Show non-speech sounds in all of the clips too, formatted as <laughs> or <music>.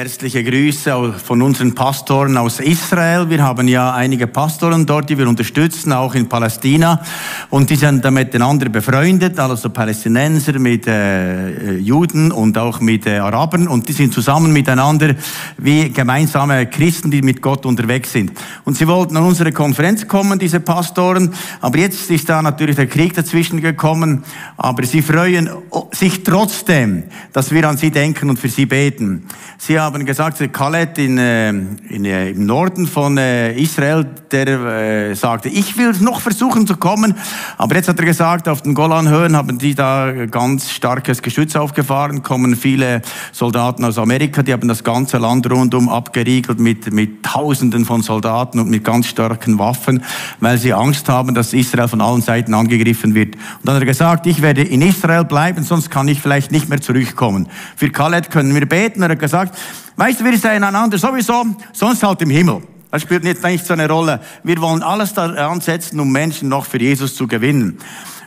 Herzliche Grüße von unseren Pastoren aus Israel. Wir haben ja einige Pastoren dort, die wir unterstützen, auch in Palästina. Und die sind da miteinander befreundet, also Palästinenser mit äh, Juden und auch mit äh, Arabern. Und die sind zusammen miteinander wie gemeinsame Christen, die mit Gott unterwegs sind. Und sie wollten an unsere Konferenz kommen, diese Pastoren. Aber jetzt ist da natürlich der Krieg dazwischen gekommen. Aber sie freuen sich trotzdem, dass wir an sie denken und für sie beten. Sie gesagt, Khaled in, äh, in, äh, im Norden von äh, Israel, der äh, sagte, ich will noch versuchen zu kommen, aber jetzt hat er gesagt, auf den Golanhöhen haben die da ganz starkes Geschütz aufgefahren, kommen viele Soldaten aus Amerika, die haben das ganze Land rundum abgeriegelt mit, mit Tausenden von Soldaten und mit ganz starken Waffen, weil sie Angst haben, dass Israel von allen Seiten angegriffen wird. Und dann hat er gesagt, ich werde in Israel bleiben, sonst kann ich vielleicht nicht mehr zurückkommen. Für Khaled können wir beten. Er hat gesagt, Weißt du, wir sind einander sowieso, sonst halt im Himmel. Das spielt jetzt nicht so eine Rolle. Wir wollen alles daran setzen, um Menschen noch für Jesus zu gewinnen.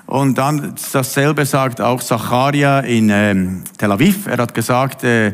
Und dann dasselbe sagt auch Zacharia in ähm, Tel Aviv. Er hat gesagt, äh,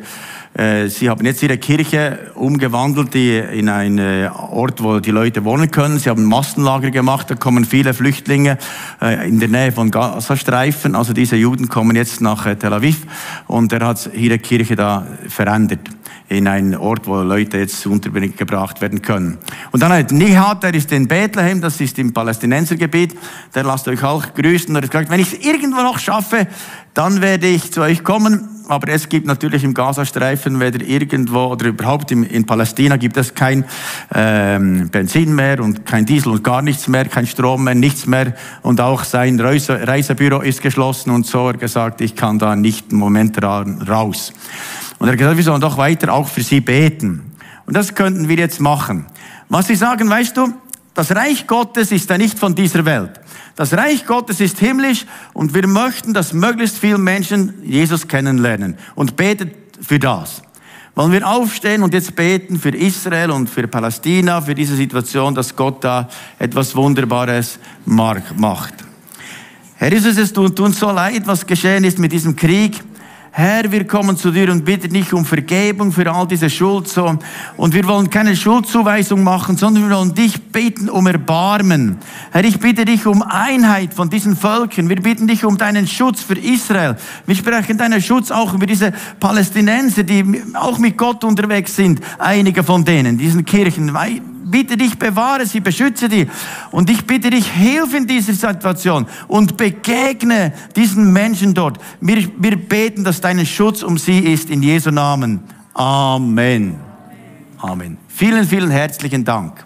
äh, sie haben jetzt ihre Kirche umgewandelt in einen äh, Ort, wo die Leute wohnen können. Sie haben Massenlager gemacht, da kommen viele Flüchtlinge äh, in der Nähe von Gazastreifen. Also diese Juden kommen jetzt nach Tel Aviv und er hat ihre Kirche da verändert in einen Ort, wo Leute jetzt untergebracht werden können. Und dann hat Nihat, der ist in Bethlehem, das ist im Palästinensergebiet, der lasst euch auch grüßen. Er hat gesagt, wenn ich es irgendwo noch schaffe, dann werde ich zu euch kommen. Aber es gibt natürlich im Gazastreifen weder irgendwo oder überhaupt in, in Palästina gibt es kein ähm, Benzin mehr und kein Diesel und gar nichts mehr, kein Strom mehr, nichts mehr. Und auch sein Reise, Reisebüro ist geschlossen und so er gesagt, ich kann da nicht im Moment raus. Und er hat gesagt, wir sollen doch weiter auch für sie beten. Und das könnten wir jetzt machen. Was sie sagen, weißt du, das Reich Gottes ist ja nicht von dieser Welt. Das Reich Gottes ist himmlisch und wir möchten, dass möglichst viele Menschen Jesus kennenlernen und betet für das. Wollen wir aufstehen und jetzt beten für Israel und für Palästina, für diese Situation, dass Gott da etwas Wunderbares macht. Herr Jesus, es tut uns so leid, was geschehen ist mit diesem Krieg. Herr, wir kommen zu dir und bitten dich um Vergebung für all diese Schuld. So. Und wir wollen keine Schuldzuweisung machen, sondern wir wollen dich bitten um Erbarmen. Herr, ich bitte dich um Einheit von diesen Völkern. Wir bitten dich um deinen Schutz für Israel. Wir sprechen deinen Schutz auch über diese Palästinenser, die auch mit Gott unterwegs sind. Einige von denen, diesen Kirchen bitte dich, bewahre sie, beschütze die. Und ich bitte dich, hilf in dieser Situation und begegne diesen Menschen dort. Wir, wir beten, dass dein Schutz um sie ist, in Jesu Namen. Amen. Amen. Vielen, vielen herzlichen Dank.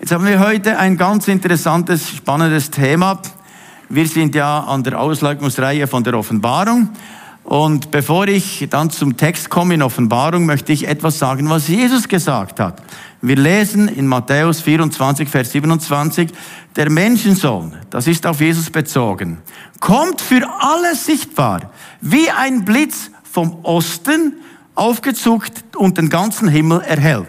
Jetzt haben wir heute ein ganz interessantes, spannendes Thema. Wir sind ja an der Auslegungsreihe von der Offenbarung. Und bevor ich dann zum Text komme in Offenbarung, möchte ich etwas sagen, was Jesus gesagt hat. Wir lesen in Matthäus 24, Vers 27, der Menschensohn, das ist auf Jesus bezogen, kommt für alle sichtbar, wie ein Blitz vom Osten aufgezuckt und den ganzen Himmel erhält.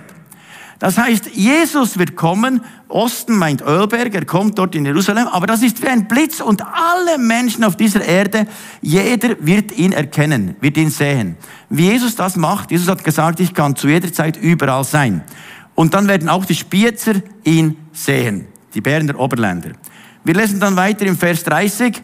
Das heißt, Jesus wird kommen, Osten meint Ölberg, er kommt dort in Jerusalem, aber das ist wie ein Blitz und alle Menschen auf dieser Erde, jeder wird ihn erkennen, wird ihn sehen. Wie Jesus das macht, Jesus hat gesagt, ich kann zu jeder Zeit überall sein. Und dann werden auch die Spiezer ihn sehen, die Berner Oberländer. Wir lesen dann weiter im Vers 30.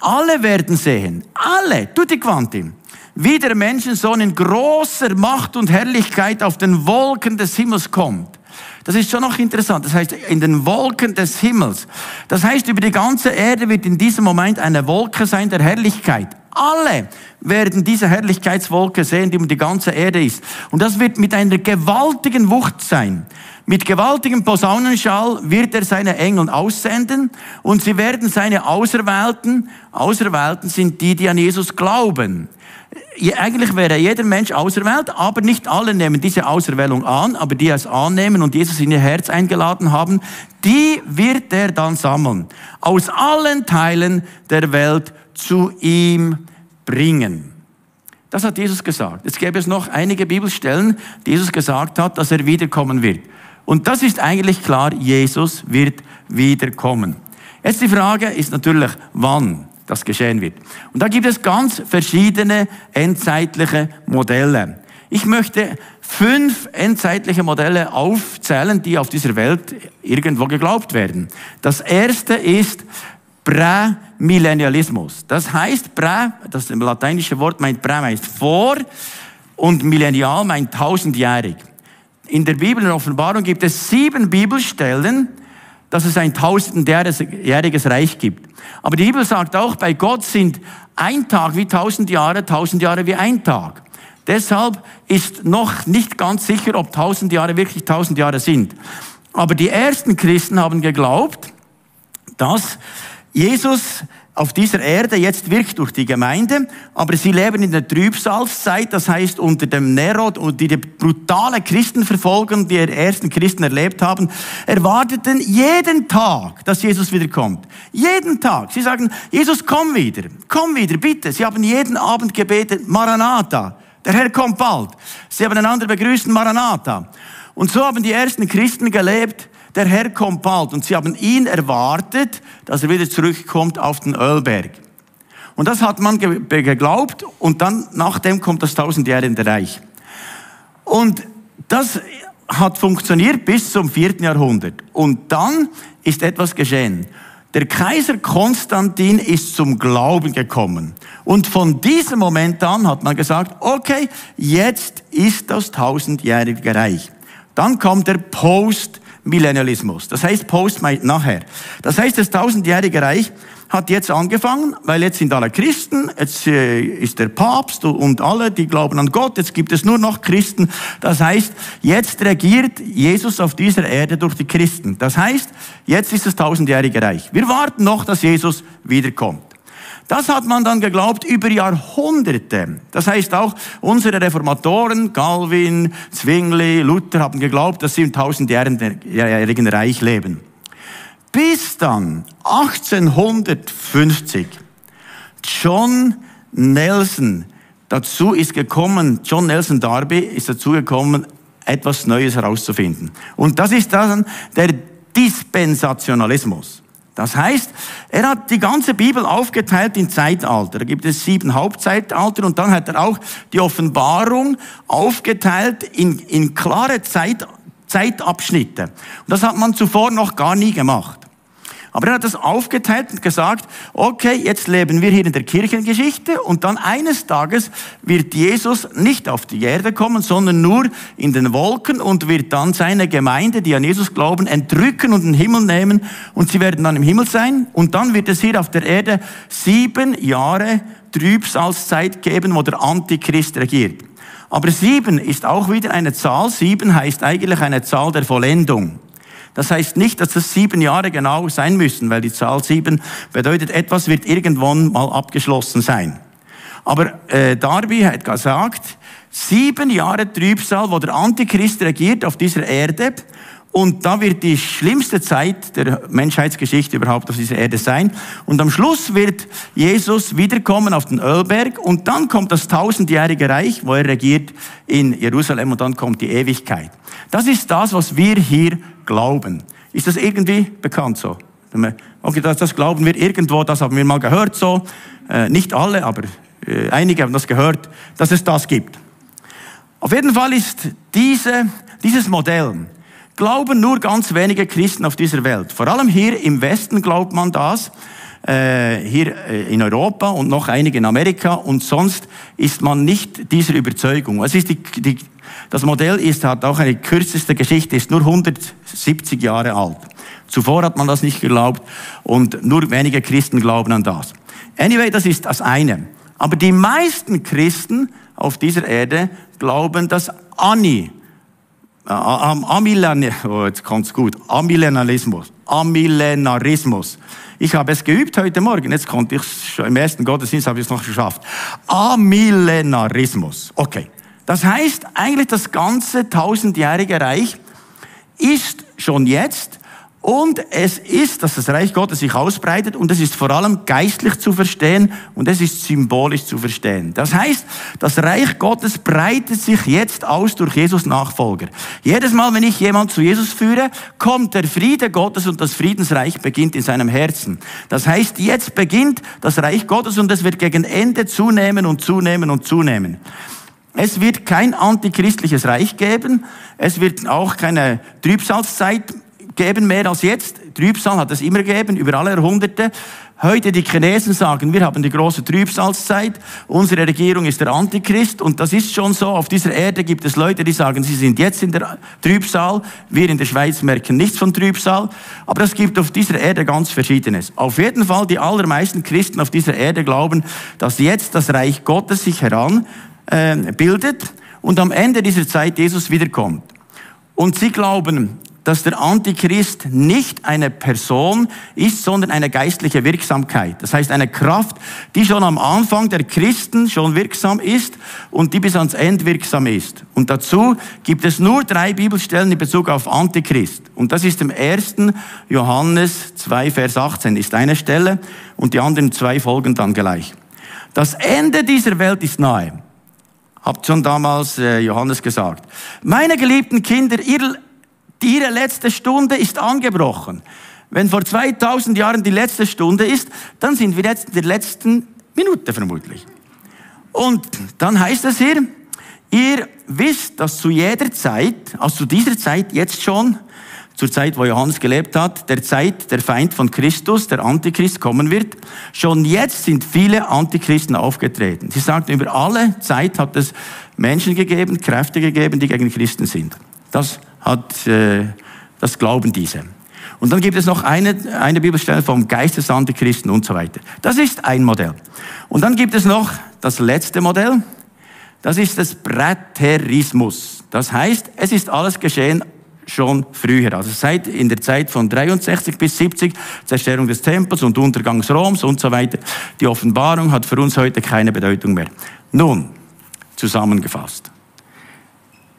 Alle werden sehen, alle, tutti quanti, wie der Menschensohn in großer Macht und Herrlichkeit auf den Wolken des Himmels kommt. Das ist schon noch interessant. Das heißt, in den Wolken des Himmels. Das heißt, über die ganze Erde wird in diesem Moment eine Wolke sein der Herrlichkeit. Alle werden diese Herrlichkeitswolke sehen, die um die ganze Erde ist. Und das wird mit einer gewaltigen Wucht sein. Mit gewaltigem Posaunenschall wird er seine Engel aussenden und sie werden seine Auserwählten, Auserwählten sind die, die an Jesus glauben. Eigentlich wäre jeder Mensch auserwählt, aber nicht alle nehmen diese Auserwählung an, aber die es annehmen und Jesus in ihr Herz eingeladen haben, die wird er dann sammeln. Aus allen Teilen der Welt zu ihm bringen. Das hat Jesus gesagt. Jetzt gäbe es noch einige Bibelstellen, die Jesus gesagt hat, dass er wiederkommen wird. Und das ist eigentlich klar, Jesus wird wiederkommen. Jetzt die Frage ist natürlich, wann das geschehen wird. Und da gibt es ganz verschiedene endzeitliche Modelle. Ich möchte fünf endzeitliche Modelle aufzählen, die auf dieser Welt irgendwo geglaubt werden. Das erste ist Prämillennialismus. Das heißt, prä, das lateinische Wort meint prä meint vor und millennial meint tausendjährig. In der Bibel, in Offenbarung gibt es sieben Bibelstellen, dass es ein tausendjähriges Reich gibt. Aber die Bibel sagt auch, bei Gott sind ein Tag wie tausend Jahre, tausend Jahre wie ein Tag. Deshalb ist noch nicht ganz sicher, ob tausend Jahre wirklich tausend Jahre sind. Aber die ersten Christen haben geglaubt, dass Jesus auf dieser Erde jetzt wirkt durch die Gemeinde, aber sie leben in der Trübsalzeit, das heißt unter dem Nero und die brutale Christenverfolgung, die die ersten Christen erlebt haben, erwarteten jeden Tag, dass Jesus wiederkommt. Jeden Tag. Sie sagen, Jesus, komm wieder, komm wieder, bitte. Sie haben jeden Abend gebetet, Maranatha. Der Herr kommt bald. Sie haben einander begrüßt, Maranatha. Und so haben die ersten Christen gelebt, der Herr kommt bald. Und sie haben ihn erwartet, dass er wieder zurückkommt auf den Ölberg. Und das hat man geglaubt und dann nachdem kommt das tausendjährige Reich. Und das hat funktioniert bis zum vierten Jahrhundert. Und dann ist etwas geschehen. Der Kaiser Konstantin ist zum Glauben gekommen. Und von diesem Moment an hat man gesagt, okay, jetzt ist das tausendjährige Reich. Dann kommt der Postmillennialismus. Das heißt, Post meint nachher. Das heißt, das tausendjährige Reich hat jetzt angefangen, weil jetzt sind alle Christen, jetzt äh, ist der Papst und alle, die glauben an Gott, jetzt gibt es nur noch Christen. Das heißt, jetzt regiert Jesus auf dieser Erde durch die Christen. Das heißt, jetzt ist das tausendjährige Reich. Wir warten noch, dass Jesus wiederkommt. Das hat man dann geglaubt über Jahrhunderte. Das heißt auch, unsere Reformatoren, Calvin, Zwingli, Luther haben geglaubt, dass sie im tausendjährigen Reich leben. Bis dann 1850 John Nelson dazu ist gekommen, John Nelson Darby ist dazu gekommen, etwas Neues herauszufinden. Und das ist dann der Dispensationalismus. Das heißt, er hat die ganze Bibel aufgeteilt in Zeitalter. Da gibt es sieben Hauptzeitalter und dann hat er auch die Offenbarung aufgeteilt in, in klare Zeit, Zeitabschnitte. Und das hat man zuvor noch gar nie gemacht. Aber er hat das aufgeteilt und gesagt, okay, jetzt leben wir hier in der Kirchengeschichte und dann eines Tages wird Jesus nicht auf die Erde kommen, sondern nur in den Wolken und wird dann seine Gemeinde, die an Jesus glauben, entrücken und in den Himmel nehmen und sie werden dann im Himmel sein und dann wird es hier auf der Erde sieben Jahre Trübsalzeit geben, wo der Antichrist regiert. Aber sieben ist auch wieder eine Zahl. Sieben heißt eigentlich eine Zahl der Vollendung. Das heißt nicht, dass das sieben Jahre genau sein müssen, weil die Zahl sieben bedeutet, etwas wird irgendwann mal abgeschlossen sein. Aber äh, Darby hat gesagt, sieben Jahre Trübsal, wo der Antichrist regiert auf dieser Erde und da wird die schlimmste Zeit der Menschheitsgeschichte überhaupt auf dieser Erde sein. Und am Schluss wird Jesus wiederkommen auf den Ölberg und dann kommt das tausendjährige Reich, wo er regiert in Jerusalem und dann kommt die Ewigkeit. Das ist das, was wir hier glauben. Ist das irgendwie bekannt so? Okay, das, das glauben wir irgendwo, das haben wir mal gehört so. Äh, nicht alle, aber äh, einige haben das gehört, dass es das gibt. Auf jeden Fall ist diese, dieses Modell, glauben nur ganz wenige Christen auf dieser Welt. Vor allem hier im Westen glaubt man das, äh, hier äh, in Europa und noch einige in Amerika und sonst ist man nicht dieser Überzeugung. Es ist die, die, das Modell ist, hat auch eine kürzeste Geschichte, ist nur 170 Jahre alt. Zuvor hat man das nicht geglaubt und nur wenige Christen glauben an das. Anyway, das ist das eine. Aber die meisten Christen auf dieser Erde glauben, dass Anni am <laughs> oh, jetzt gut. Amillenarismus. Ich habe es geübt heute Morgen. Jetzt konnte ich im ersten Gottesdienst habe ich es noch geschafft. Amillenarismus. Okay. Das heißt, eigentlich das ganze tausendjährige Reich ist schon jetzt und es ist, dass das Reich Gottes sich ausbreitet und es ist vor allem geistlich zu verstehen und es ist symbolisch zu verstehen. Das heißt, das Reich Gottes breitet sich jetzt aus durch Jesus Nachfolger. Jedes Mal, wenn ich jemand zu Jesus führe, kommt der Friede Gottes und das Friedensreich beginnt in seinem Herzen. Das heißt, jetzt beginnt das Reich Gottes und es wird gegen Ende zunehmen und zunehmen und zunehmen. Es wird kein antichristliches Reich geben. Es wird auch keine Trübsalzeit geben mehr als jetzt. Trübsal hat es immer gegeben, über alle Jahrhunderte. Heute die Chinesen sagen, wir haben die große Trübsalzeit, unsere Regierung ist der Antichrist und das ist schon so. Auf dieser Erde gibt es Leute, die sagen, sie sind jetzt in der Trübsal. Wir in der Schweiz merken nichts von Trübsal. Aber es gibt auf dieser Erde ganz Verschiedenes. Auf jeden Fall, die allermeisten Christen auf dieser Erde glauben, dass jetzt das Reich Gottes sich heran äh, und am Ende dieser Zeit Jesus wiederkommt. Und sie glauben, dass der Antichrist nicht eine Person ist, sondern eine geistliche Wirksamkeit. Das heißt eine Kraft, die schon am Anfang der Christen schon wirksam ist und die bis ans Ende wirksam ist. Und dazu gibt es nur drei Bibelstellen in Bezug auf Antichrist. Und das ist im ersten Johannes 2, Vers 18 ist eine Stelle und die anderen zwei folgen dann gleich. Das Ende dieser Welt ist nahe. Habt schon damals äh, Johannes gesagt. Meine geliebten Kinder, ihr Ihre letzte Stunde ist angebrochen. Wenn vor 2000 Jahren die letzte Stunde ist, dann sind wir jetzt in der letzten Minute vermutlich. Und dann heißt es hier, ihr wisst, dass zu jeder Zeit, also zu dieser Zeit jetzt schon, zur Zeit, wo Johannes gelebt hat, der Zeit der Feind von Christus, der Antichrist kommen wird. Schon jetzt sind viele Antichristen aufgetreten. Sie sagten, über alle Zeit hat es Menschen gegeben, Kräfte gegeben, die gegen Christen sind. Das hat, äh, das glauben diese. Und dann gibt es noch eine, eine Bibelstelle vom Christen und so weiter. Das ist ein Modell. Und dann gibt es noch das letzte Modell. Das ist das Präterismus. Das heißt, es ist alles geschehen schon früher. Also seit in der Zeit von 63 bis 70, Zerstörung des Tempels und Untergangs Roms und so weiter. Die Offenbarung hat für uns heute keine Bedeutung mehr. Nun, zusammengefasst.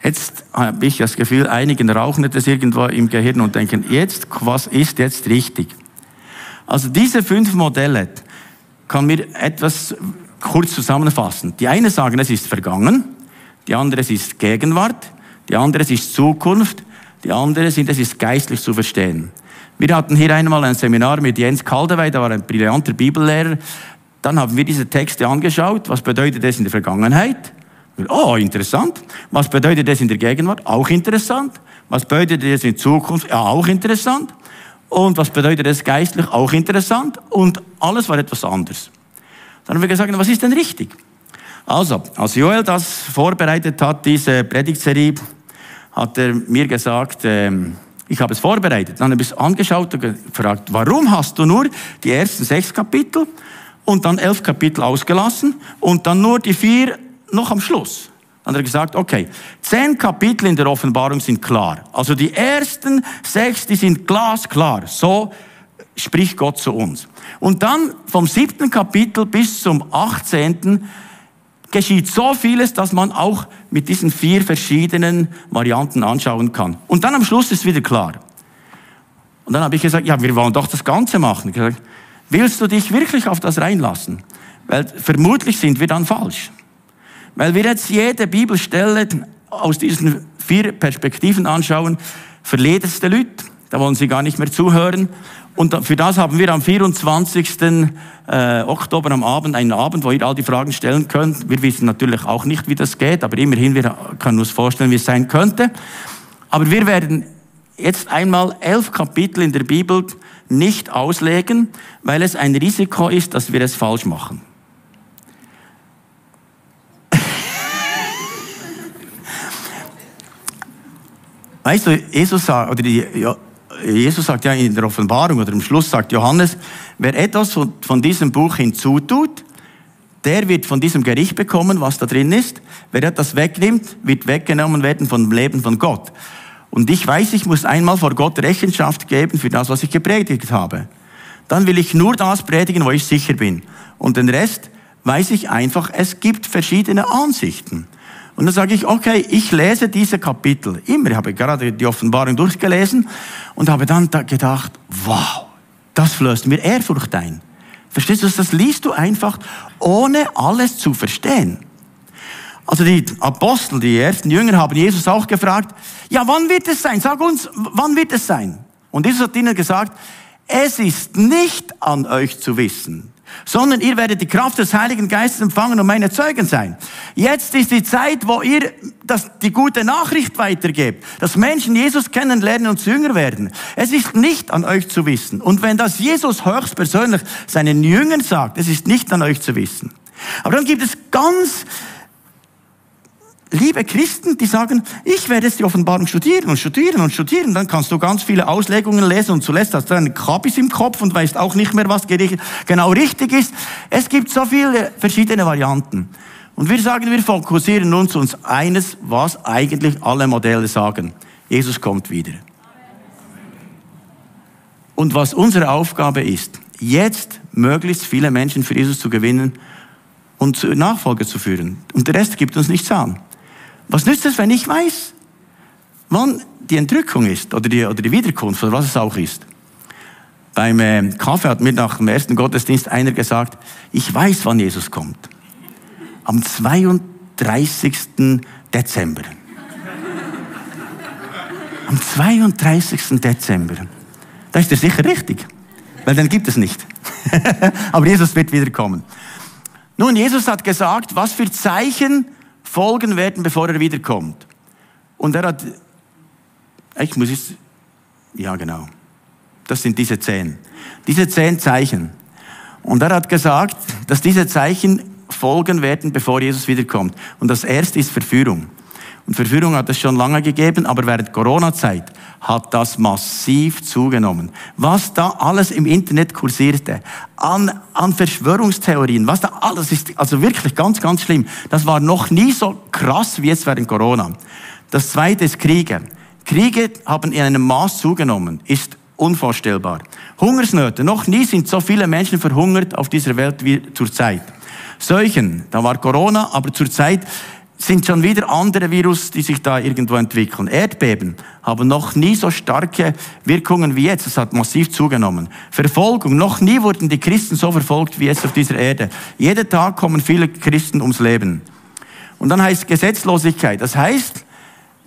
Jetzt habe ich das Gefühl, einigen rauchen das irgendwo im Gehirn und denken, jetzt, was ist jetzt richtig? Also diese fünf Modelle kann mir etwas kurz zusammenfassen. Die eine sagen, es ist vergangen, die andere es ist Gegenwart, die andere es ist Zukunft, die andere sind, es ist geistlich zu verstehen. Wir hatten hier einmal ein Seminar mit Jens Kaldewey, der war ein brillanter Bibellehrer. Dann haben wir diese Texte angeschaut. Was bedeutet es in der Vergangenheit? Oh, interessant. Was bedeutet das in der Gegenwart? Auch interessant. Was bedeutet das in Zukunft? Ja, auch interessant. Und was bedeutet das geistlich? Auch interessant. Und alles war etwas anders. Dann haben wir gesagt, was ist denn richtig? Also, als Joel das vorbereitet hat, diese Predigtserie, hat er mir gesagt, ähm, ich habe es vorbereitet. Dann habe ich es angeschaut und gefragt, warum hast du nur die ersten sechs Kapitel und dann elf Kapitel ausgelassen und dann nur die vier noch am Schluss. Dann hat er gesagt, okay, zehn Kapitel in der Offenbarung sind klar. Also die ersten sechs, die sind glasklar. So spricht Gott zu uns. Und dann vom siebten Kapitel bis zum achtzehnten geschieht so vieles, dass man auch mit diesen vier verschiedenen Varianten anschauen kann. Und dann am Schluss ist wieder klar. Und dann habe ich gesagt, ja, wir wollen doch das Ganze machen. Gesagt, willst du dich wirklich auf das reinlassen? Weil vermutlich sind wir dann falsch. Weil wir jetzt jede Bibelstelle aus diesen vier Perspektiven anschauen, verliert es die Leute. Da wollen sie gar nicht mehr zuhören. Und für das haben wir am 24. Äh, Oktober am Abend einen Abend, wo ihr all die Fragen stellen könnt. Wir wissen natürlich auch nicht, wie das geht, aber immerhin, wir können uns vorstellen, wie es sein könnte. Aber wir werden jetzt einmal elf Kapitel in der Bibel nicht auslegen, weil es ein Risiko ist, dass wir es falsch machen. Weißt du, Jesus sagt, oder die, ja, Jesus sagt ja in der Offenbarung oder im Schluss sagt Johannes, wer etwas von, von diesem Buch hinzutut, der wird von diesem Gericht bekommen, was da drin ist. Wer etwas wegnimmt, wird weggenommen werden vom Leben von Gott. Und ich weiß, ich muss einmal vor Gott Rechenschaft geben für das, was ich gepredigt habe. Dann will ich nur das predigen, wo ich sicher bin. Und den Rest weiß ich einfach, es gibt verschiedene Ansichten. Und dann sage ich, okay, ich lese diese Kapitel immer. Ich habe gerade die Offenbarung durchgelesen und habe dann gedacht, wow, das flößt mir Ehrfurcht ein. Verstehst du, das liest du einfach, ohne alles zu verstehen. Also die Apostel, die ersten Jünger haben Jesus auch gefragt, ja, wann wird es sein? Sag uns, wann wird es sein? Und Jesus hat ihnen gesagt, es ist nicht an euch zu wissen, sondern ihr werdet die Kraft des Heiligen Geistes empfangen und meine Zeugen sein. Jetzt ist die Zeit, wo ihr das, die gute Nachricht weitergebt, dass Menschen Jesus kennenlernen und Jünger werden. Es ist nicht an euch zu wissen. Und wenn das Jesus höchstpersönlich seinen Jüngern sagt, es ist nicht an euch zu wissen. Aber dann gibt es ganz liebe Christen, die sagen, ich werde jetzt die Offenbarung studieren und studieren und studieren, dann kannst du ganz viele Auslegungen lesen und zuletzt hast du einen Kabis im Kopf und weißt auch nicht mehr, was genau richtig ist. Es gibt so viele verschiedene Varianten. Und wir sagen, wir fokussieren uns uns eines, was eigentlich alle Modelle sagen. Jesus kommt wieder. Und was unsere Aufgabe ist, jetzt möglichst viele Menschen für Jesus zu gewinnen und Nachfolge zu führen. Und der Rest gibt uns nichts an. Was nützt es, wenn ich weiß, wann die Entrückung ist oder die, oder die Wiederkunft oder was es auch ist? Beim äh, Kaffee hat mir nach dem ersten Gottesdienst einer gesagt, ich weiß, wann Jesus kommt. Am 32. Dezember. Am 32. Dezember. Da ist er sicher richtig, weil dann gibt es nicht. <laughs> Aber Jesus wird wiederkommen. Nun, Jesus hat gesagt, was für Zeichen folgen werden, bevor er wiederkommt. Und er hat, ich muss es, ja genau, das sind diese zehn. Diese zehn Zeichen. Und er hat gesagt, dass diese Zeichen folgen werden, bevor Jesus wiederkommt. Und das erste ist Verführung. Und Verführung hat es schon lange gegeben, aber während Corona-Zeit hat das massiv zugenommen. Was da alles im Internet kursierte, an, an Verschwörungstheorien, was da alles ist, also wirklich ganz, ganz schlimm. Das war noch nie so krass wie jetzt während Corona. Das zweite ist Kriege. Kriege haben in einem Maß zugenommen, ist unvorstellbar. Hungersnöte, noch nie sind so viele Menschen verhungert auf dieser Welt wie zurzeit. Seuchen, da war Corona, aber zurzeit sind schon wieder andere Virus, die sich da irgendwo entwickeln. Erdbeben haben noch nie so starke Wirkungen wie jetzt. Es hat massiv zugenommen. Verfolgung. Noch nie wurden die Christen so verfolgt wie jetzt auf dieser Erde. Jeden Tag kommen viele Christen ums Leben. Und dann heißt Gesetzlosigkeit. Das heißt,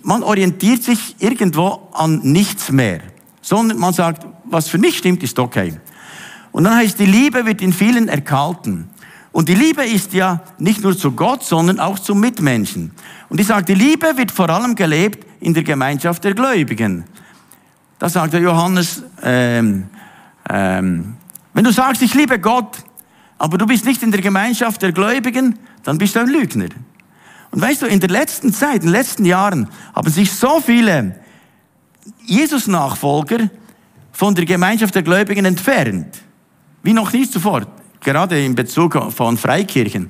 man orientiert sich irgendwo an nichts mehr, sondern man sagt, was für mich stimmt, ist okay. Und dann heißt, die Liebe wird in vielen erkalten. Und die Liebe ist ja nicht nur zu Gott, sondern auch zu Mitmenschen. Und ich sage, die Liebe wird vor allem gelebt in der Gemeinschaft der Gläubigen. Da sagt der Johannes, ähm, ähm, wenn du sagst, ich liebe Gott, aber du bist nicht in der Gemeinschaft der Gläubigen, dann bist du ein Lügner. Und weißt du, in der letzten Zeit, in den letzten Jahren, haben sich so viele Jesus-Nachfolger von der Gemeinschaft der Gläubigen entfernt. Wie noch nie zuvor gerade in Bezug von Freikirchen,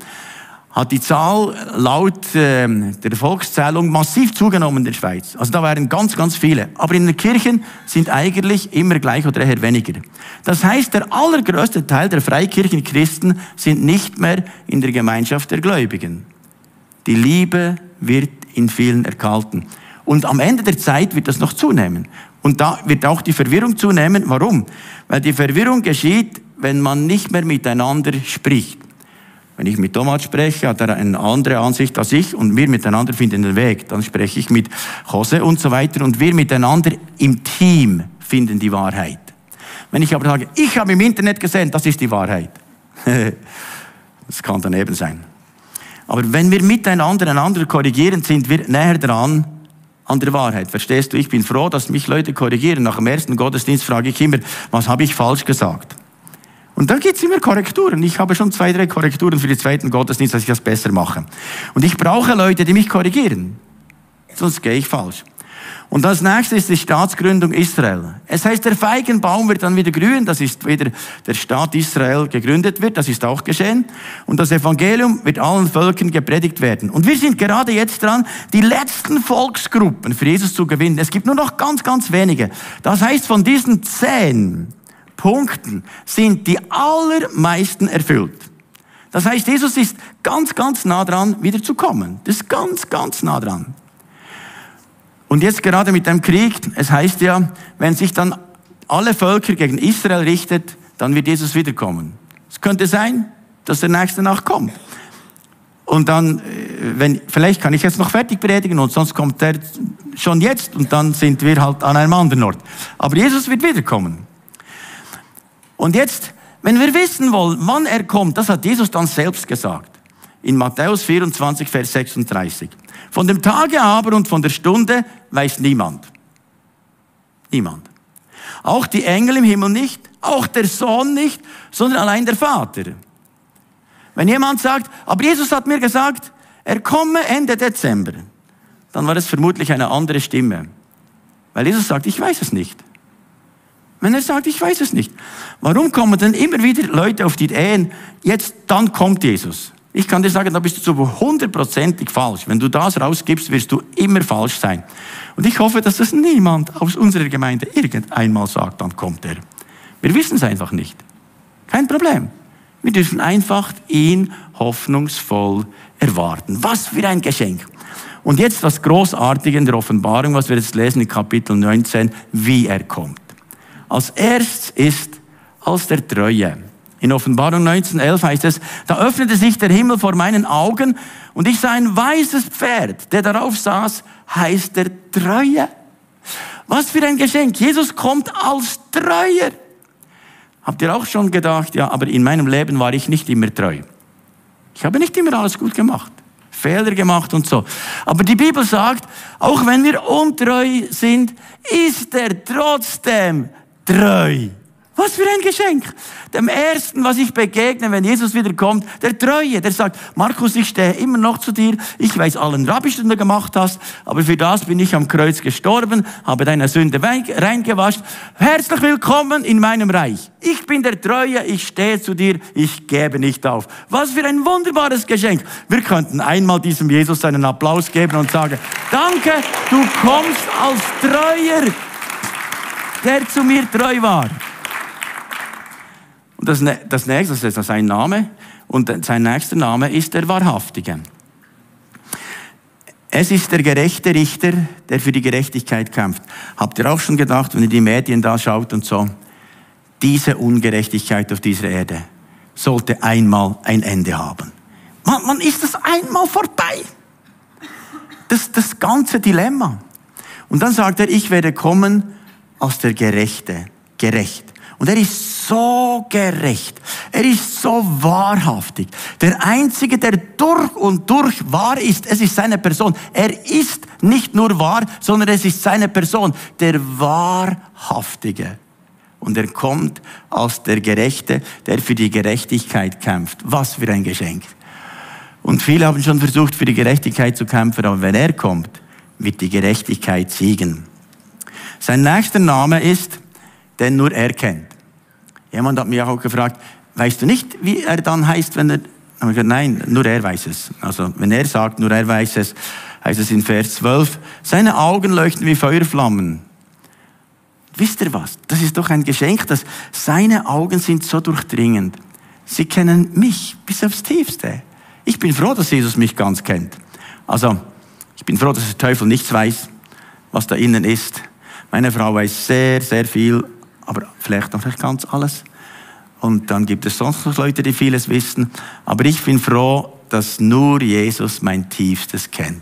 hat die Zahl laut äh, der Volkszählung massiv zugenommen in der Schweiz. Also da waren ganz, ganz viele. Aber in den Kirchen sind eigentlich immer gleich oder eher weniger. Das heißt, der allergrößte Teil der Freikirchenchristen sind nicht mehr in der Gemeinschaft der Gläubigen. Die Liebe wird in vielen erkalten. Und am Ende der Zeit wird das noch zunehmen. Und da wird auch die Verwirrung zunehmen. Warum? Weil die Verwirrung geschieht wenn man nicht mehr miteinander spricht. Wenn ich mit Thomas spreche, hat er eine andere Ansicht als ich und wir miteinander finden den Weg. Dann spreche ich mit Jose und so weiter und wir miteinander im Team finden die Wahrheit. Wenn ich aber sage, ich habe im Internet gesehen, das ist die Wahrheit. <laughs> das kann daneben sein. Aber wenn wir miteinander einander korrigieren, sind wir näher dran an der Wahrheit. Verstehst du? Ich bin froh, dass mich Leute korrigieren. Nach dem ersten Gottesdienst frage ich immer, was habe ich falsch gesagt? Und dann gibt's immer Korrekturen. Ich habe schon zwei, drei Korrekturen für den zweiten Gottesdienst, dass ich das besser mache. Und ich brauche Leute, die mich korrigieren. Sonst gehe ich falsch. Und das nächste ist die Staatsgründung Israel. Es heißt, der Feigenbaum wird dann wieder grün. Das ist wieder der Staat Israel gegründet wird. Das ist auch geschehen. Und das Evangelium wird allen Völkern gepredigt werden. Und wir sind gerade jetzt dran, die letzten Volksgruppen für Jesus zu gewinnen. Es gibt nur noch ganz, ganz wenige. Das heißt, von diesen zehn Punkten sind die allermeisten erfüllt. Das heißt, Jesus ist ganz, ganz nah dran, wieder zu kommen. Das ist ganz, ganz nah dran. Und jetzt gerade mit dem Krieg, es heißt ja, wenn sich dann alle Völker gegen Israel richtet, dann wird Jesus wiederkommen. Es könnte sein, dass der nächste nachkommt. Und dann, äh, wenn, vielleicht kann ich jetzt noch fertig predigen und sonst kommt er schon jetzt und dann sind wir halt an einem anderen Ort. Aber Jesus wird wiederkommen. Und jetzt, Wenn wir wissen wollen, wann er kommt, das hat Jesus dann selbst gesagt. In Matthäus 24, Vers 36. Von dem Tage aber und von der Stunde weiß niemand. Niemand. Auch die Engel im Himmel nicht, auch der Sohn nicht, sondern allein der Vater. Wenn jemand sagt, aber Jesus hat mir gesagt, er komme Ende Dezember, dann war es vermutlich eine andere Stimme. Weil Jesus sagt, ich weiß es nicht. Wenn er sagt, ich weiß es nicht. Warum kommen denn immer wieder Leute auf die Ideen, jetzt, dann kommt Jesus? Ich kann dir sagen, da bist du so hundertprozentig falsch. Wenn du das rausgibst, wirst du immer falsch sein. Und ich hoffe, dass das niemand aus unserer Gemeinde irgendeinmal sagt, dann kommt er. Wir wissen es einfach nicht. Kein Problem. Wir dürfen einfach ihn hoffnungsvoll erwarten. Was für ein Geschenk. Und jetzt das Großartige in der Offenbarung, was wir jetzt lesen in Kapitel 19, wie er kommt. Als erstes ist als der Treue. In Offenbarung 19.11 heißt es, da öffnete sich der Himmel vor meinen Augen und ich sah ein weißes Pferd, der darauf saß, heißt der Treue. Was für ein Geschenk. Jesus kommt als Treuer. Habt ihr auch schon gedacht, ja, aber in meinem Leben war ich nicht immer treu. Ich habe nicht immer alles gut gemacht. Fehler gemacht und so. Aber die Bibel sagt, auch wenn wir untreu sind, ist er trotzdem treu. Was für ein Geschenk. Dem ersten, was ich begegne, wenn Jesus wiederkommt, der Treue, der sagt, Markus, ich stehe immer noch zu dir, ich weiß allen Rabbisch, den du gemacht hast, aber für das bin ich am Kreuz gestorben, habe deine Sünde reingewascht. Herzlich willkommen in meinem Reich. Ich bin der Treue, ich stehe zu dir, ich gebe nicht auf. Was für ein wunderbares Geschenk. Wir könnten einmal diesem Jesus einen Applaus geben und sagen, danke, du kommst als Treuer, der zu mir treu war. Und das, das nächste, das ist sein Name. Und sein nächster Name ist der Wahrhaftige. Es ist der gerechte Richter, der für die Gerechtigkeit kämpft. Habt ihr auch schon gedacht, wenn ihr die Medien da schaut und so, diese Ungerechtigkeit auf dieser Erde sollte einmal ein Ende haben. Man, man ist das einmal vorbei. Das, das ganze Dilemma. Und dann sagt er, ich werde kommen als der Gerechte, gerecht. Und er ist so gerecht. Er ist so wahrhaftig. Der Einzige, der durch und durch wahr ist, es ist seine Person. Er ist nicht nur wahr, sondern es ist seine Person. Der Wahrhaftige. Und er kommt als der Gerechte, der für die Gerechtigkeit kämpft. Was für ein Geschenk. Und viele haben schon versucht, für die Gerechtigkeit zu kämpfen, aber wenn er kommt, wird die Gerechtigkeit siegen. Sein nächster Name ist den nur er kennt. Jemand hat mich auch gefragt, weißt du nicht, wie er dann heißt, wenn er, nein, nur er weiß es. Also, wenn er sagt, nur er weiß es, heißt es in Vers 12, seine Augen leuchten wie Feuerflammen. Wisst ihr was? Das ist doch ein Geschenk, dass seine Augen sind so durchdringend. Sie kennen mich bis aufs Tiefste. Ich bin froh, dass Jesus mich ganz kennt. Also, ich bin froh, dass der Teufel nichts weiß, was da innen ist. Meine Frau weiß sehr, sehr viel, aber vielleicht noch nicht ganz alles. Und dann gibt es sonst noch Leute, die vieles wissen. Aber ich bin froh, dass nur Jesus mein Tiefstes kennt.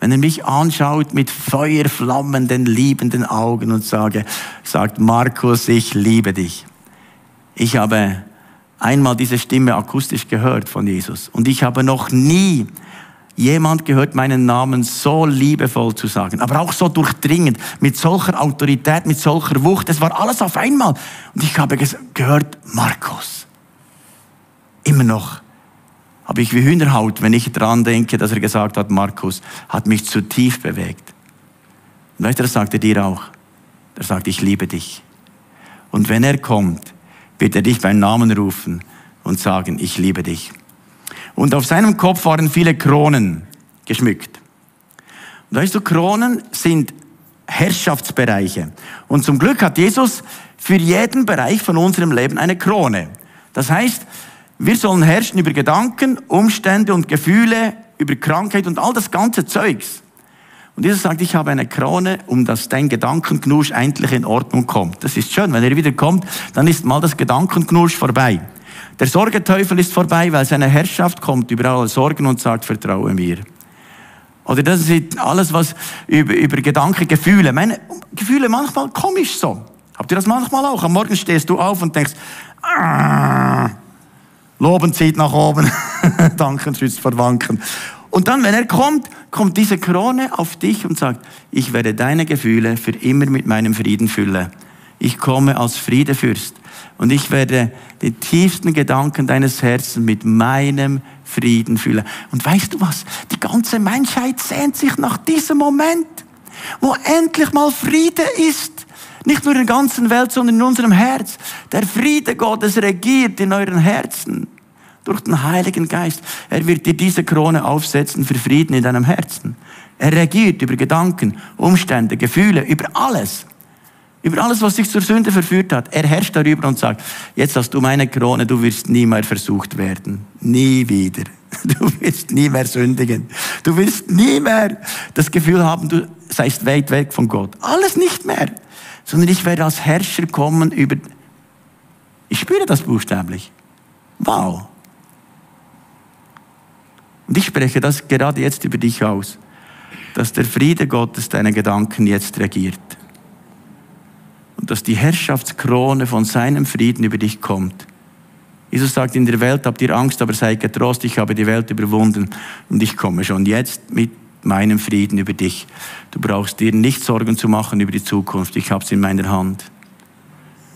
Wenn er mich anschaut mit feuerflammenden, liebenden Augen und sage, sagt Markus, ich liebe dich. Ich habe einmal diese Stimme akustisch gehört von Jesus und ich habe noch nie Jemand gehört meinen Namen so liebevoll zu sagen, aber auch so durchdringend, mit solcher Autorität, mit solcher Wucht. Es war alles auf einmal. Und ich habe gehört, Markus. Immer noch habe ich wie Hühnerhaut, wenn ich dran denke, dass er gesagt hat, Markus, hat mich zu tief bewegt. Und weißt du, das sagt er dir auch. Er sagt, ich liebe dich. Und wenn er kommt, wird er dich beim Namen rufen und sagen, ich liebe dich. Und auf seinem Kopf waren viele Kronen geschmückt. Und weißt du, Kronen sind Herrschaftsbereiche. Und zum Glück hat Jesus für jeden Bereich von unserem Leben eine Krone. Das heißt, wir sollen herrschen über Gedanken, Umstände und Gefühle, über Krankheit und all das ganze Zeugs. Und Jesus sagt, ich habe eine Krone, um dass dein Gedankenknusch endlich in Ordnung kommt. Das ist schön. Wenn er wieder kommt, dann ist mal das Gedankenknusch vorbei. Der Sorgeteufel ist vorbei, weil seine Herrschaft kommt über alle Sorgen und sagt, vertraue mir. Oder das ist alles, was über, über Gedanken, Gefühle. Meine Gefühle manchmal komisch so. Habt ihr das manchmal auch? Am Morgen stehst du auf und denkst, Loben zieht nach oben, <laughs> danken schützt vor Wanken. Und dann, wenn er kommt, kommt diese Krone auf dich und sagt, ich werde deine Gefühle für immer mit meinem Frieden füllen. Ich komme als Friedefürst und ich werde die tiefsten Gedanken deines Herzens mit meinem Frieden füllen. Und weißt du was? Die ganze Menschheit sehnt sich nach diesem Moment, wo endlich mal Friede ist. Nicht nur in der ganzen Welt, sondern in unserem Herz. Der Friede Gottes regiert in euren Herzen durch den Heiligen Geist. Er wird dir diese Krone aufsetzen für Frieden in deinem Herzen. Er regiert über Gedanken, Umstände, Gefühle, über alles. Über alles, was dich zur Sünde verführt hat. Er herrscht darüber und sagt, jetzt hast du meine Krone, du wirst nie mehr versucht werden. Nie wieder. <laughs> Du wirst nie mehr sündigen. Du wirst nie mehr das Gefühl haben, du seist weit weg von Gott. Alles nicht mehr. Sondern ich werde als Herrscher kommen über, ich spüre das buchstäblich. Wow. Und ich spreche das gerade jetzt über dich aus, dass der Friede Gottes deine Gedanken jetzt regiert. Dass die Herrschaftskrone von seinem Frieden über dich kommt. Jesus sagt, in der Welt habt ihr Angst, aber seid getrost, ich habe die Welt überwunden und ich komme schon jetzt mit meinem Frieden über dich. Du brauchst dir nicht Sorgen zu machen über die Zukunft, ich habe es in meiner Hand.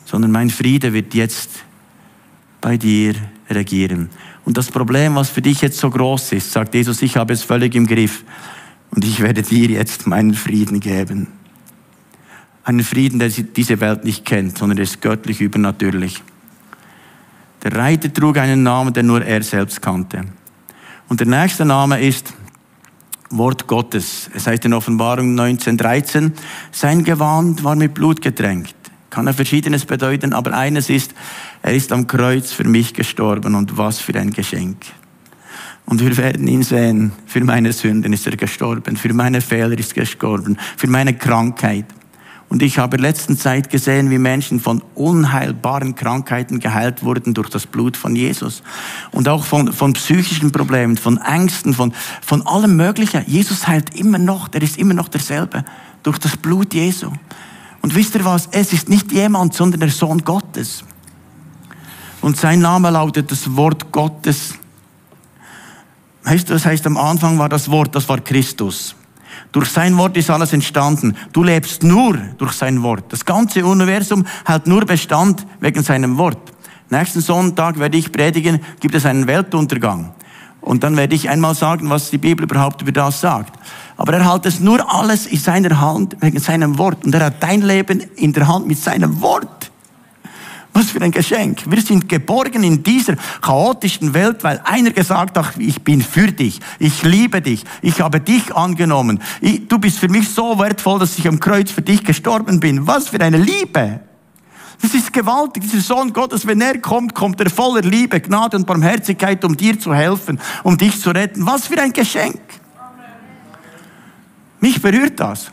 Sondern mein Friede wird jetzt bei dir regieren. Und das Problem, was für dich jetzt so groß ist, sagt Jesus, ich habe es völlig im Griff. Und ich werde dir jetzt meinen Frieden geben. Einen Frieden, der diese Welt nicht kennt, sondern er ist göttlich übernatürlich. Der Reiter trug einen Namen, den nur er selbst kannte. Und der nächste Name ist Wort Gottes. Es heißt in Offenbarung 19.13, sein Gewand war mit Blut getränkt. Kann er verschiedenes bedeuten, aber eines ist, er ist am Kreuz für mich gestorben und was für ein Geschenk. Und wir werden ihn sehen. Für meine Sünden ist er gestorben, für meine Fehler ist er gestorben, für meine Krankheit. Und ich habe in letzter Zeit gesehen, wie Menschen von unheilbaren Krankheiten geheilt wurden durch das Blut von Jesus. Und auch von, von psychischen Problemen, von Ängsten, von, von allem Möglichen. Jesus heilt immer noch, der ist immer noch derselbe. Durch das Blut Jesu. Und wisst ihr was? Es ist nicht jemand, sondern der Sohn Gottes. Und sein Name lautet das Wort Gottes. Weißt du, das heißt, am Anfang war das Wort, das war Christus. Durch sein Wort ist alles entstanden. Du lebst nur durch sein Wort. Das ganze Universum hat nur Bestand wegen seinem Wort. Nächsten Sonntag werde ich predigen, gibt es einen Weltuntergang. Und dann werde ich einmal sagen, was die Bibel überhaupt über das sagt. Aber er hält es nur alles in seiner Hand wegen seinem Wort. Und er hat dein Leben in der Hand mit seinem Wort. Was für ein Geschenk. Wir sind geborgen in dieser chaotischen Welt, weil einer gesagt hat, ich bin für dich, ich liebe dich, ich habe dich angenommen. Ich, du bist für mich so wertvoll, dass ich am Kreuz für dich gestorben bin. Was für eine Liebe. Das ist gewaltig. Dieser Sohn Gottes, wenn er kommt, kommt er voller Liebe, Gnade und Barmherzigkeit, um dir zu helfen, um dich zu retten. Was für ein Geschenk. Mich berührt das.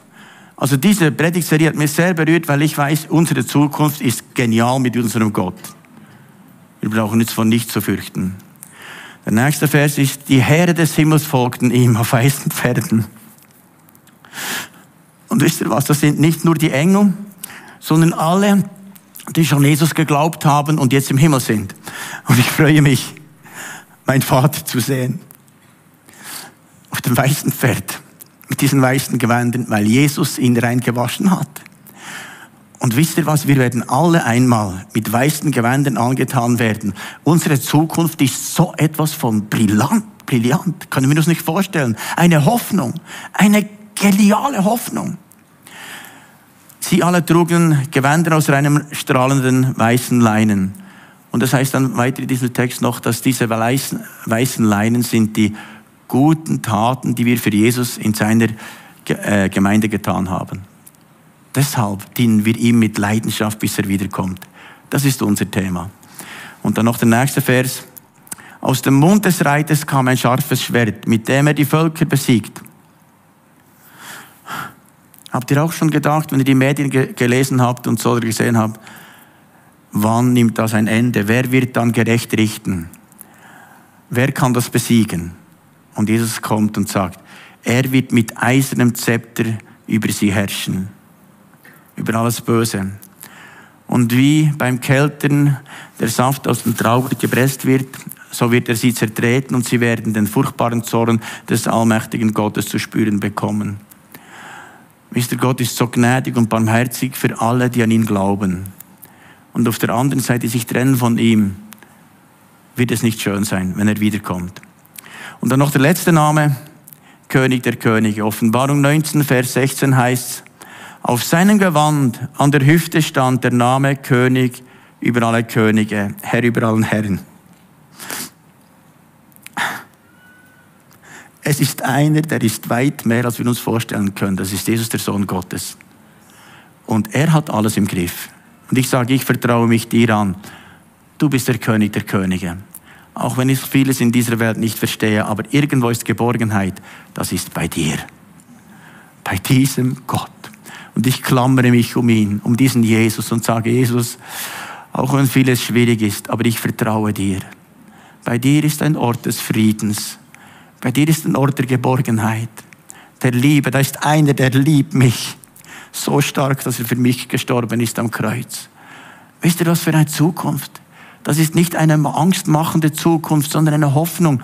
Also diese Predigtserie hat mich sehr berührt, weil ich weiß, unsere Zukunft ist genial mit unserem Gott. Wir brauchen uns von nichts zu fürchten. Der nächste Vers ist, die Heere des Himmels folgten ihm auf weißen Pferden. Und wisst ihr was, das sind nicht nur die Engel, sondern alle, die schon Jesus geglaubt haben und jetzt im Himmel sind. Und ich freue mich, mein Vater zu sehen. Auf dem weißen Pferd mit diesen weißen Gewändern, weil Jesus ihn rein gewaschen hat. Und wisst ihr was? Wir werden alle einmal mit weißen Gewändern angetan werden. Unsere Zukunft ist so etwas von brillant, brillant. Können wir uns nicht vorstellen. Eine Hoffnung. Eine geniale Hoffnung. Sie alle trugen Gewänder aus einem strahlenden weißen Leinen. Und das heißt dann weiter in diesem Text noch, dass diese weißen Leinen sind die guten Taten, die wir für Jesus in seiner äh, Gemeinde getan haben. Deshalb dienen wir ihm mit Leidenschaft, bis er wiederkommt. Das ist unser Thema. Und dann noch der nächste Vers. Aus dem Mund des Reiters kam ein scharfes Schwert, mit dem er die Völker besiegt. Habt ihr auch schon gedacht, wenn ihr die Medien ge gelesen habt und so gesehen habt, wann nimmt das ein Ende? Wer wird dann gerecht richten? Wer kann das besiegen? Und Jesus kommt und sagt, er wird mit eisernem Zepter über sie herrschen, über alles Böse. Und wie beim Keltern der Saft aus dem Trauben gepresst wird, so wird er sie zertreten und sie werden den furchtbaren Zorn des allmächtigen Gottes zu spüren bekommen. Mr. Gott ist so gnädig und barmherzig für alle, die an ihn glauben. Und auf der anderen Seite sich trennen von ihm, wird es nicht schön sein, wenn er wiederkommt. Und dann noch der letzte Name, König der Könige. Offenbarung 19, Vers 16 heißt, auf seinem Gewand an der Hüfte stand der Name König über alle Könige, Herr über allen Herren. Es ist einer, der ist weit mehr, als wir uns vorstellen können. Das ist Jesus, der Sohn Gottes. Und er hat alles im Griff. Und ich sage, ich vertraue mich dir an. Du bist der König der Könige. Auch wenn ich vieles in dieser Welt nicht verstehe, aber irgendwo ist Geborgenheit. Das ist bei dir. Bei diesem Gott. Und ich klammere mich um ihn, um diesen Jesus und sage, Jesus, auch wenn vieles schwierig ist, aber ich vertraue dir. Bei dir ist ein Ort des Friedens. Bei dir ist ein Ort der Geborgenheit, der Liebe. Da ist einer, der liebt mich so stark, dass er für mich gestorben ist am Kreuz. Wisst ihr, was für eine Zukunft? Das ist nicht eine angstmachende Zukunft, sondern eine Hoffnung.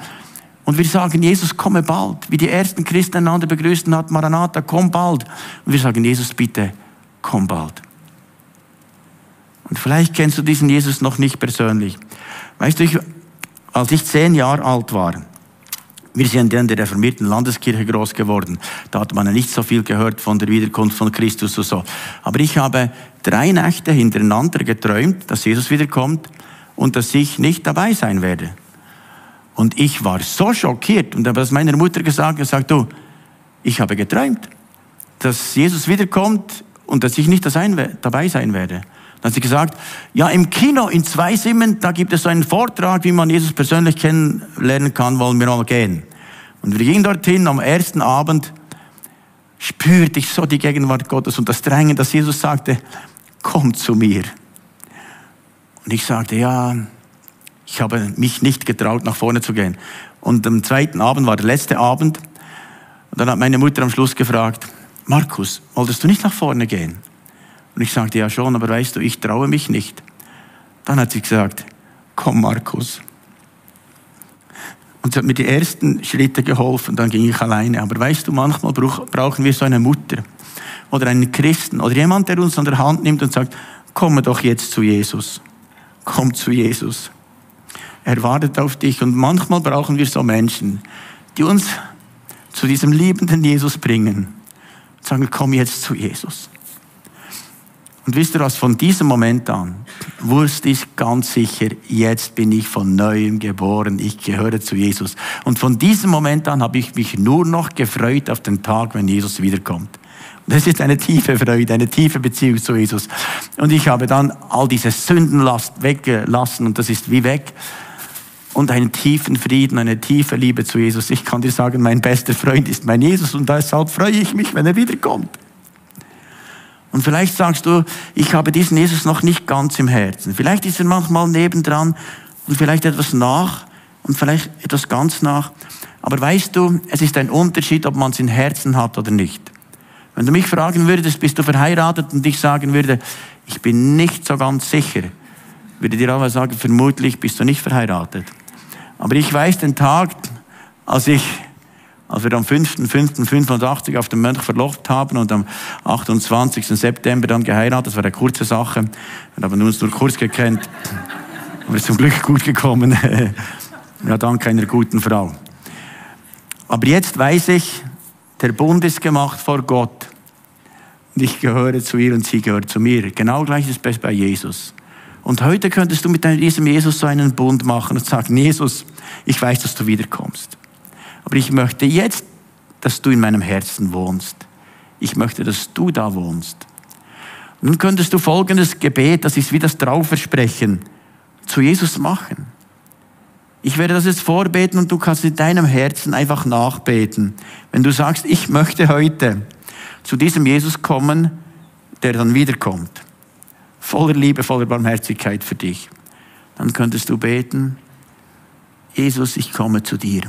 Und wir sagen, Jesus, komme bald. Wie die ersten Christen einander begrüßen hat, Maranatha, komm bald. Und wir sagen, Jesus, bitte, komm bald. Und vielleicht kennst du diesen Jesus noch nicht persönlich. Weißt du, ich, als ich zehn Jahre alt war, wir sind in der reformierten Landeskirche groß geworden. Da hat man nicht so viel gehört von der Wiederkunft von Christus und so. Aber ich habe drei Nächte hintereinander geträumt, dass Jesus wiederkommt und dass ich nicht dabei sein werde. Und ich war so schockiert und habe das meiner Mutter gesagt, gesagt, du, ich habe geträumt, dass Jesus wiederkommt und dass ich nicht dabei sein werde. Dann hat sie gesagt, ja, im Kino in zwei Simmen, da gibt es so einen Vortrag, wie man Jesus persönlich kennenlernen kann, wollen wir mal gehen. Und wir gingen dorthin am ersten Abend, spürte ich so die Gegenwart Gottes und das Drängen, dass Jesus sagte, komm zu mir. Und ich sagte, ja, ich habe mich nicht getraut, nach vorne zu gehen. Und am zweiten Abend war der letzte Abend. Und dann hat meine Mutter am Schluss gefragt, Markus, wolltest du nicht nach vorne gehen? Und ich sagte, ja schon, aber weißt du, ich traue mich nicht. Dann hat sie gesagt, komm Markus. Und sie hat mir die ersten Schritte geholfen, dann ging ich alleine. Aber weißt du, manchmal brauchen wir so eine Mutter oder einen Christen oder jemand, der uns an der Hand nimmt und sagt, komme doch jetzt zu Jesus. Komm zu Jesus. Er wartet auf dich. Und manchmal brauchen wir so Menschen, die uns zu diesem liebenden Jesus bringen. Und sagen, komm jetzt zu Jesus. Und wisst ihr was, von diesem Moment an wusste ich ganz sicher, jetzt bin ich von neuem geboren, ich gehöre zu Jesus. Und von diesem Moment an habe ich mich nur noch gefreut auf den Tag, wenn Jesus wiederkommt. Das ist eine tiefe Freude, eine tiefe Beziehung zu Jesus. Und ich habe dann all diese Sündenlast weggelassen und das ist wie weg. Und einen tiefen Frieden, eine tiefe Liebe zu Jesus. Ich kann dir sagen, mein bester Freund ist mein Jesus und deshalb freue ich mich, wenn er wiederkommt. Und vielleicht sagst du, ich habe diesen Jesus noch nicht ganz im Herzen. Vielleicht ist er manchmal nebendran und vielleicht etwas nach und vielleicht etwas ganz nach. Aber weißt du, es ist ein Unterschied, ob man es im Herzen hat oder nicht. Wenn du mich fragen würdest, bist du verheiratet und ich sagen würde, ich bin nicht so ganz sicher, würde dir aber sagen, vermutlich bist du nicht verheiratet. Aber ich weiß den Tag, als ich als wir am 5.5.85 auf dem Mönch verlobt haben und am 28. September dann geheiratet, das war eine kurze Sache, wir haben uns nur kurz gekannt, <laughs> aber zum Glück gut gekommen, <laughs> ja dank einer guten Frau. Aber jetzt weiß ich, der Bund ist gemacht vor Gott und ich gehöre zu ihr und sie gehört zu mir. Genau gleich ist es bei Jesus. Und heute könntest du mit diesem Jesus so einen Bund machen und sagen, Jesus, ich weiß, dass du wiederkommst. Aber ich möchte jetzt, dass du in meinem Herzen wohnst. Ich möchte, dass du da wohnst. Nun könntest du folgendes Gebet, das ist wie das Trauversprechen, zu Jesus machen. Ich werde das jetzt vorbeten und du kannst in deinem Herzen einfach nachbeten. Wenn du sagst, ich möchte heute zu diesem Jesus kommen, der dann wiederkommt, voller Liebe, voller Barmherzigkeit für dich, dann könntest du beten, Jesus, ich komme zu dir.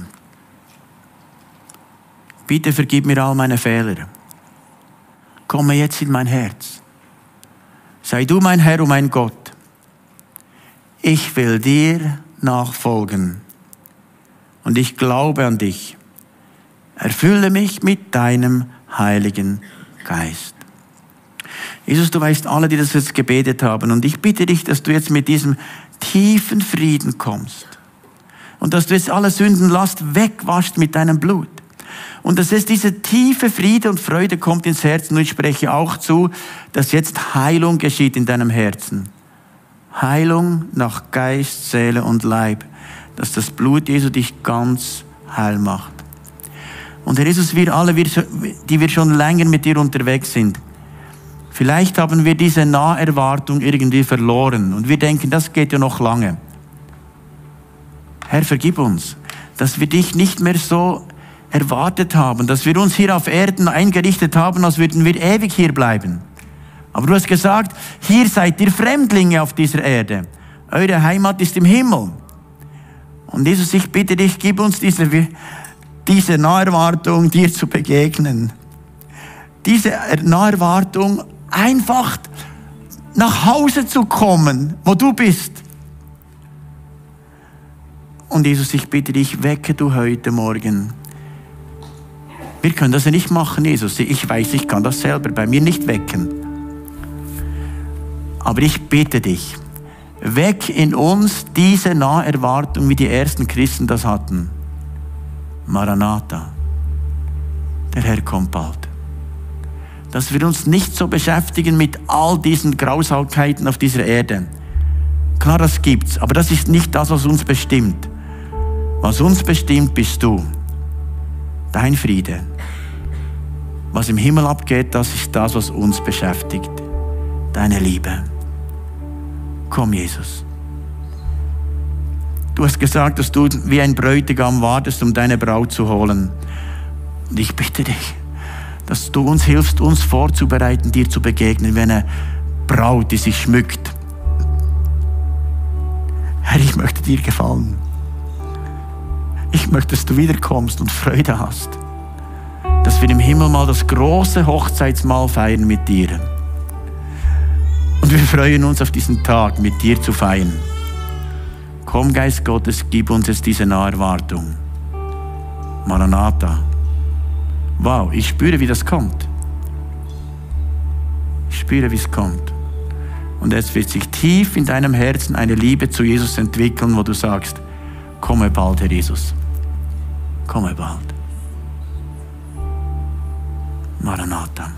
Bitte vergib mir all meine Fehler. Komme jetzt in mein Herz. Sei du mein Herr und mein Gott. Ich will dir nachfolgen und ich glaube an dich. Erfülle mich mit deinem Heiligen Geist. Jesus, du weißt alle, die das jetzt gebetet haben. Und ich bitte dich, dass du jetzt mit diesem tiefen Frieden kommst. Und dass du jetzt alle Sündenlast wegwaschst mit deinem Blut. Und dass jetzt diese tiefe Friede und Freude kommt ins Herzen. Und ich spreche auch zu, dass jetzt Heilung geschieht in deinem Herzen. Heilung nach Geist, Seele und Leib. Dass das Blut Jesu dich ganz heil macht. Und Herr Jesus, wir alle, die wir schon länger mit dir unterwegs sind, vielleicht haben wir diese Naherwartung irgendwie verloren und wir denken, das geht ja noch lange. Herr, vergib uns, dass wir dich nicht mehr so erwartet haben, dass wir uns hier auf Erden eingerichtet haben, als würden wir ewig hier bleiben. Aber du hast gesagt, hier seid ihr Fremdlinge auf dieser Erde. Eure Heimat ist im Himmel. Und Jesus, ich bitte dich, gib uns diese, diese Naherwartung, dir zu begegnen. Diese Naherwartung, einfach nach Hause zu kommen, wo du bist. Und Jesus, ich bitte dich, wecke du heute Morgen wir können das ja nicht machen, Jesus. Ich weiß, ich kann das selber bei mir nicht wecken. Aber ich bitte dich, weck in uns diese Naherwartung, wie die ersten Christen das hatten. Maranatha, der Herr kommt bald. Dass wir uns nicht so beschäftigen mit all diesen Grausamkeiten auf dieser Erde. Klar, das gibt's, aber das ist nicht das, was uns bestimmt. Was uns bestimmt, bist du. Dein Friede, was im Himmel abgeht, das ist das, was uns beschäftigt. Deine Liebe. Komm, Jesus. Du hast gesagt, dass du wie ein Bräutigam wartest, um deine Braut zu holen. Und ich bitte dich, dass du uns hilfst, uns vorzubereiten, dir zu begegnen, wie eine Braut, die sich schmückt. Herr, ich möchte dir gefallen. Ich möchte, dass du wiederkommst und Freude hast dass wir im Himmel mal das große Hochzeitsmahl feiern mit dir. Wir freuen uns auf diesen Tag, mit dir zu feiern. Komm, Geist Gottes, gib uns jetzt diese Naherwartung. Maranatha. Wow, ich spüre, wie das kommt. Ich spüre, wie es kommt. Und jetzt wird sich tief in deinem Herzen eine Liebe zu Jesus entwickeln, wo du sagst, komme bald, Herr Jesus. Komme bald. Maranatha.